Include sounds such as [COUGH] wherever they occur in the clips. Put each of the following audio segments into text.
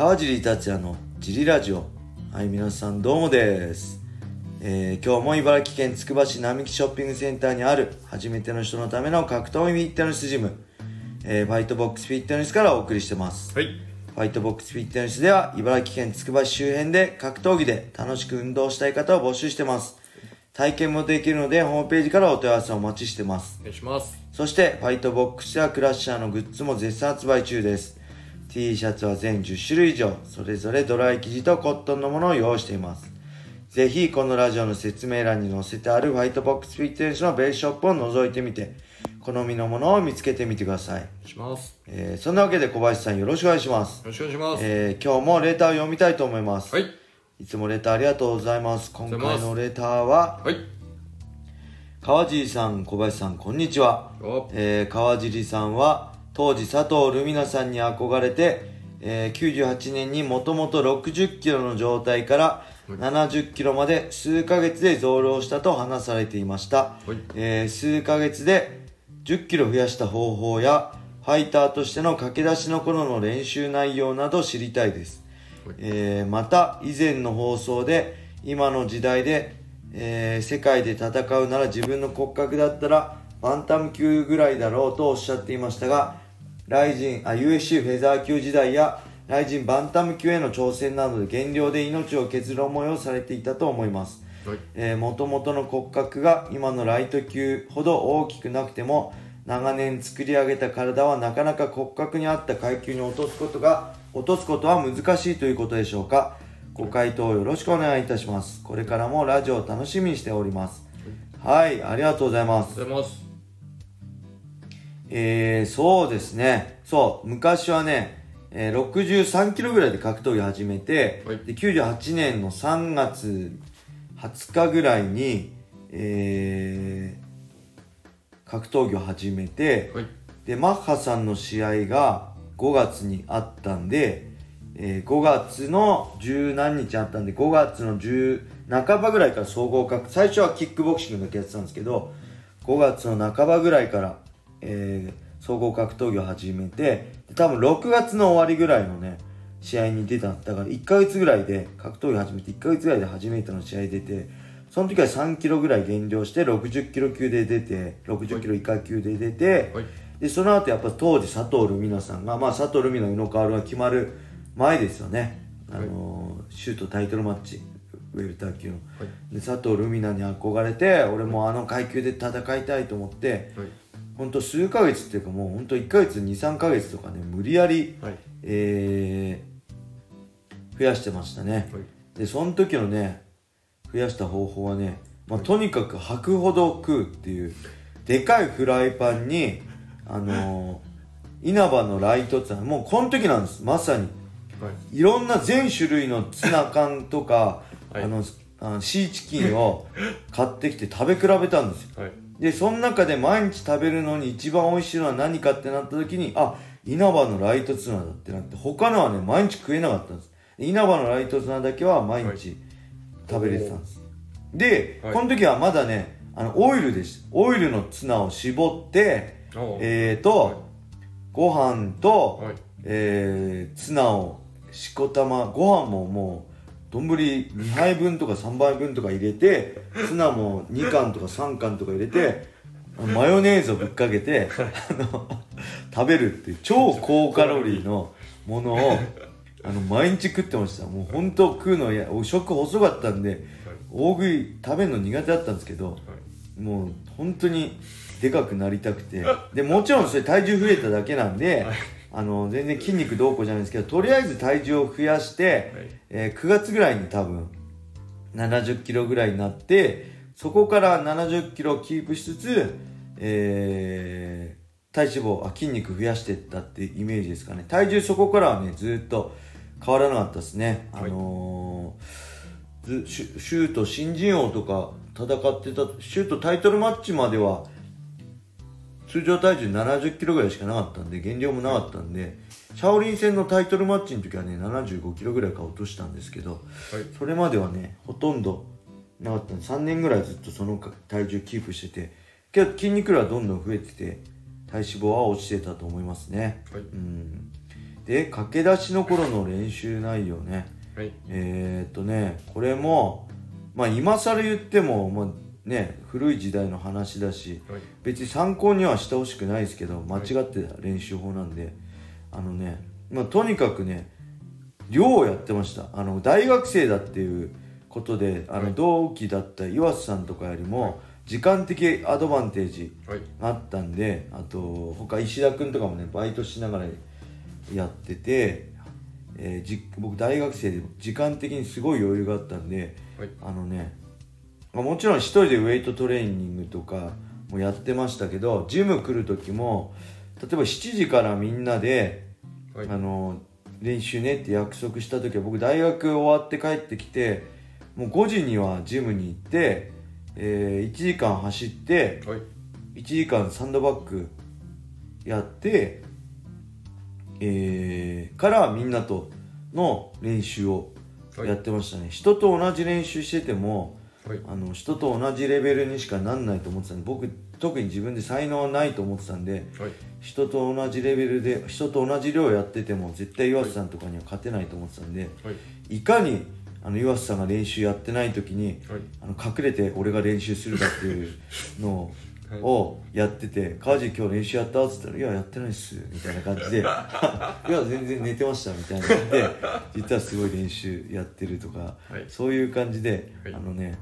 川尻達也のジリラジオはい皆さんどうもです、えー今日も茨城県つくば市並木ショッピングセンターにある初めての人のための格闘技フィットネスジム、えーファイトボックスフィットネスからお送りしてますはい。ファイトボックスフィットネスでは茨城県つくば市周辺で格闘技で楽しく運動したい方を募集してます体験もできるのでホームページからお問い合わせをお待ちしてますお願いします。そして、ファイトボックスやクラッシャーのグッズも絶賛発売中です。T シャツは全10種類以上、それぞれドライ生地とコットンのものを用意しています。ぜひ、このラジオの説明欄に載せてあるファイトボックスフィットネスのベースショップを覗いてみて、好みのものを見つけてみてください。します。えーそんなわけで小林さんよろしくお願いします。よろしくお願いします。えー今日もレターを読みたいと思います。はい。いつもレターありがとうございます。今回のレターは、はい。川尻さん、小林さん、こんにちは。おえー川尻さんは当時佐藤ルミナさんに憧れて、えー98年にもともと60キロの状態から70キロまで数ヶ月で増量したと話されていました、はい。えー数ヶ月で10キロ増やした方法やファイターとしての駆け出しの頃の練習内容など知りたいです、はい。えーまた以前の放送で今の時代で、えー世界で戦うなら自分の骨格だったらバンタム級ぐらいだろうとおっしゃっていましたがライジンあ USC フェザー級時代やライジンバンタム級への挑戦などで減量で命を削る思いをされていたと思います。はい。えー、元々の骨格が今のライト級ほど大きくなくても長年作り上げた体はなかなか骨格に合った階級に落とすことが落とすことは難しいということでしょうか。ご回答よろしくお願いいたします。これからもラジオを楽しみにしております。はい。ありがとうございますえー、そうですね。そう、昔はね、えー、63キロぐらいで格闘技始めて、はいで、98年の3月20日ぐらいに、えー、格闘技を始めて、はい。で、マッハさんの試合が5月にあったんで、えー5月の十何日あったんで、5月の10半ばぐらいから総合格、最初はキックボクシングだけやってたんですけど、5月の半ばぐらいから、えー総合格闘技を始めて、で多分6月の終わりぐらいのね、試合に出た。だから1ヶ月ぐらいで、格闘技始めて1ヶ月ぐらいで初めての試合出て、その時は3キロぐらい減量して60キロ級で出て、60キロ以下級で出て、はい。でその後やっぱ当時佐藤ルミナさんが、まあ、佐藤ルミナ宇野薫が決まる前ですよね、あのーシュートタイトルマッチウェルター級の、はい。で佐藤ルミナに憧れて俺もあの階級で戦いたいと思ってはい。本当数ヶ月っていうかもう本当1ヶ月23ヶ月とかね無理やり、はい。えー増やしてましたね、はい。でその時のね増やした方法はね、まあ、とにかく吐くほど食うっていうでかいフライパンにあのー稲葉のライトツナもうこの時なんですまさにはい。いろんな全種類のツナ缶とか、はいあのあのシーチキンを買ってきて食べ比べたんですよはい。でその中で毎日食べるのに一番美味しいのは何かってなった時にあ稲葉のライトツナだってなって他のはね毎日食えなかったんです。稲葉のライトツナだけは毎はい日食べれてたんです、で、はい。この時はまだねあのオイルです。オイルのツナを絞っておえーと、はい。ご飯と、はい。えーツナをしこたまご飯ももう丼2杯分とか3杯分とか入れてツナも2貫とか3貫とか入れてマヨネーズをぶっかけてあの食べるっていう超高カロリーのものをあの毎日食ってましたもう本当食うのや食細かったんで大食い食べるの苦手だったんですけど。もう本当にでかくなりたくてでもちろんそれ体重増えただけなんで、あの全然筋肉どうこうじゃないですけどとりあえず体重を増やして、はい。えー9月ぐらいに多分70キロぐらいになってそこから70キロをキープしつつ、えー体脂肪あ筋肉増やしていったってイメージですかね。体重そこからはねずっと変わらなかったですね、あのーシュート新人王とか戦ってたシュートタイトルマッチまでは通常体重70キロぐらいしかなかったんで減量もなかったんでシャオリン戦のタイトルマッチの時はね75キロぐらいから落としたんですけどはい。それまではねほとんどなかったんで3年ぐらいずっとその体重キープしててけど筋肉量はどんどん増えてて体脂肪は落ちてたと思いますねはい。うんで駆け出しの頃の練習内容ねはいえー、っとねこれもまあ今更言っても、まあ、ね古い時代の話だしはい。別に参考にはしてほしくないですけど間違ってた練習法なんであのね、まあ、とにかくね寮をやってました。あの大学生だっていうことであのはい。同期だった岩瀬さんとかよりも時間的アドバンテージはい。あったんであと他石田君とかもねバイトしながらやってて、えーじ僕大学生で時間的にすごい余裕があったんではい。あのね、まあ、もちろん一人でウェイトトレーニングとかもやってましたけどジム来る時も例えば7時からみんなで、はい。あの練習ねって約束した時は僕大学終わって帰ってきてもう5時にはジムに行って、えー1時間走ってはい。1時間サンドバッグやって、えーからみんなとの練習をはい。やってましたね、人と同じ練習しててもはい。あの人と同じレベルにしかなんないと思ってたんで僕特に自分で才能はないと思ってたんではい。人と同じレベルで人と同じ量やってても絶対岩瀬さんとかには勝てないと思ってたんではい。いかにあの岩瀬さんが練習やってない時にはい。あの隠れて俺が練習するかっていうのはい [LAUGHS] をやってて「川地今日練習やった?」っつったら「いややってないっす」みたいな感じで「[LAUGHS] いや全然寝てました」みたいな感じで実はすごい練習やってるとか、はい。そういう感じで、はい。あのね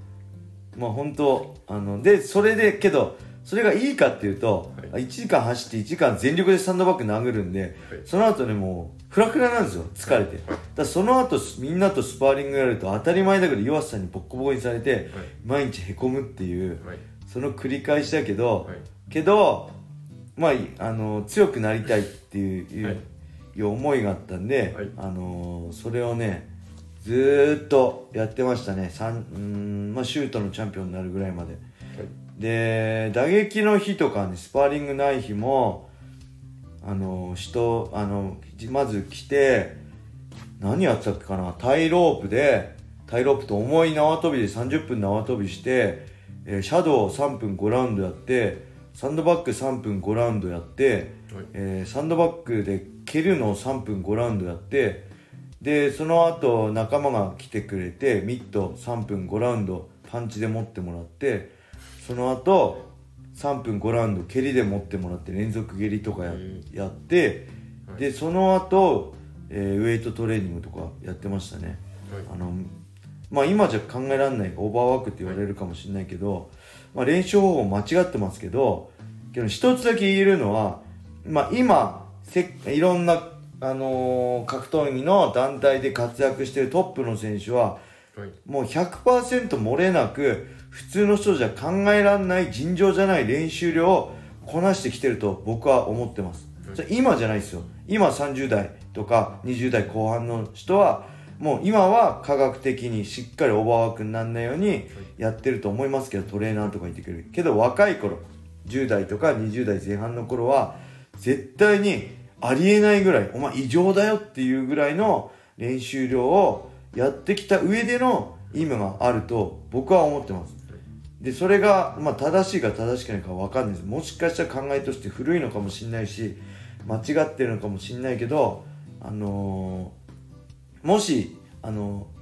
まあ本当あのでそれでけどそれがいいかっていうと、はい。1時間走って1時間全力でサンドバッグ殴るんで、はい。その後ねもうフラフラなんですよ疲れて、だからその後みんなとスパーリングやると当たり前だけど岩瀬さんにボッコボコにされて、毎日へこむっていうはい。その繰り返しだけど、はい。けどまあいあの強くなりたいっていう,、はい。いう思いがあったんで、はい。あのそれをねずーっとやってましたね。三うーん、まあ、シュートのチャンピオンになるぐらいまで。で打撃の日とかねスパーリングない日もあの人あのじまず来て何やってたっけかな？タイロープでタイロープと重い縄跳びで30分縄跳びして、えーシャドウ3分5ラウンドやってサンドバッグ3分5ラウンドやって、はい。えーサンドバッグで蹴るのを3分5ラウンドやってでその後仲間が来てくれてミット3分5ラウンドパンチで持ってもらってその後3分5ラウンド蹴りで持ってもらって連続蹴りとかや,、うん。やってはい。でその後、えーウェイトトレーニングとかやってましたね。はい。あのまあ今じゃ考えられないオーバーワークって言われるかもしれないけど、まあ、練習方法間違ってますけどけど一つだけ言えるのは、まあ、今せいろんな、あのー格闘技の団体で活躍しているトップの選手ははい。もう100%漏れなく普通の人じゃ考えられない尋常じゃない練習量をこなしてきてると僕は思ってます、はい。今じゃないですよ。今30代とか20代後半の人はもう今は科学的にしっかりオーバーワークにならないようにやってると思いますけどトレーナーとか言ってくれる。けど若い頃10代とか20代前半の頃は絶対にありえないぐらいお前異常だよっていうぐらいの練習量をやってきた上での意味があると僕は思ってます。でそれが、まあ、正しいか正しくないかわかんないです。もしかしたら考えとして古いのかもしれないし間違ってるのかもしれないけどあのーもしあのー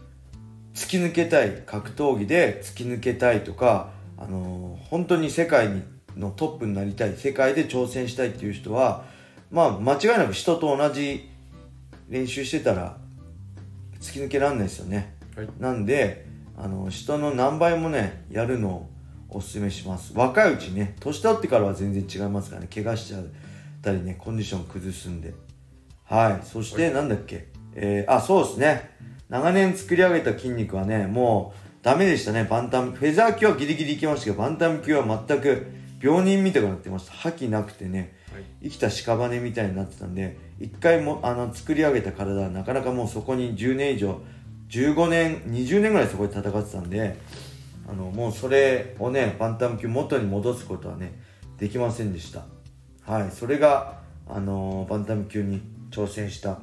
突き抜けたい格闘技で突き抜けたいとかあのー本当に世界にのトップになりたい世界で挑戦したいっていう人はまあ間違いなく人と同じ練習してたら突き抜けられないですよね。はい。なんであの人の何倍もねやるのをおすすめします。若いうちね年取ってからは全然違いますからね。怪我しちゃったりねコンディション崩すんで。はい。そしてなんだっけ？えー、あそうですね。長年作り上げた筋肉はねもうダメでしたね。バンタムフェザー級はギリギリいきましたけどバンタム級は全く病人みたくなってました。覇気なくてね。はい生きた屍みたいになってたんで一回もあの作り上げた体はなかなかもうそこに10年以上15年20年ぐらいそこで戦ってたんであのもうそれをねバンタム級元に戻すことはねできませんでした。はいそれがあのバンタム級に挑戦した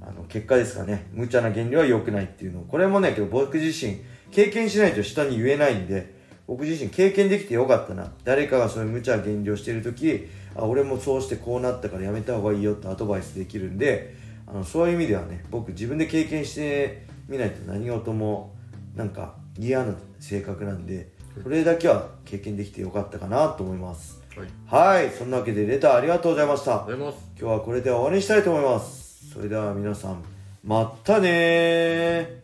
あの結果ですかね。無茶な原理は良くないっていうの。これもねけど僕自身経験しないと下に言えないんで僕自身経験できてよかったな。誰かがそういう無茶な減量してる時あ俺もそうしてこうなったからやめた方がいいよってアドバイスできるんであのそういう意味ではね僕自分で経験してみないと何事もなんか嫌な性格なんでそれだけは経験できてよかったかなと思います。はい。はい。そんなわけでレターありがとうございました。今日はこれで終わりにしたいと思います。それでは皆さんまたねー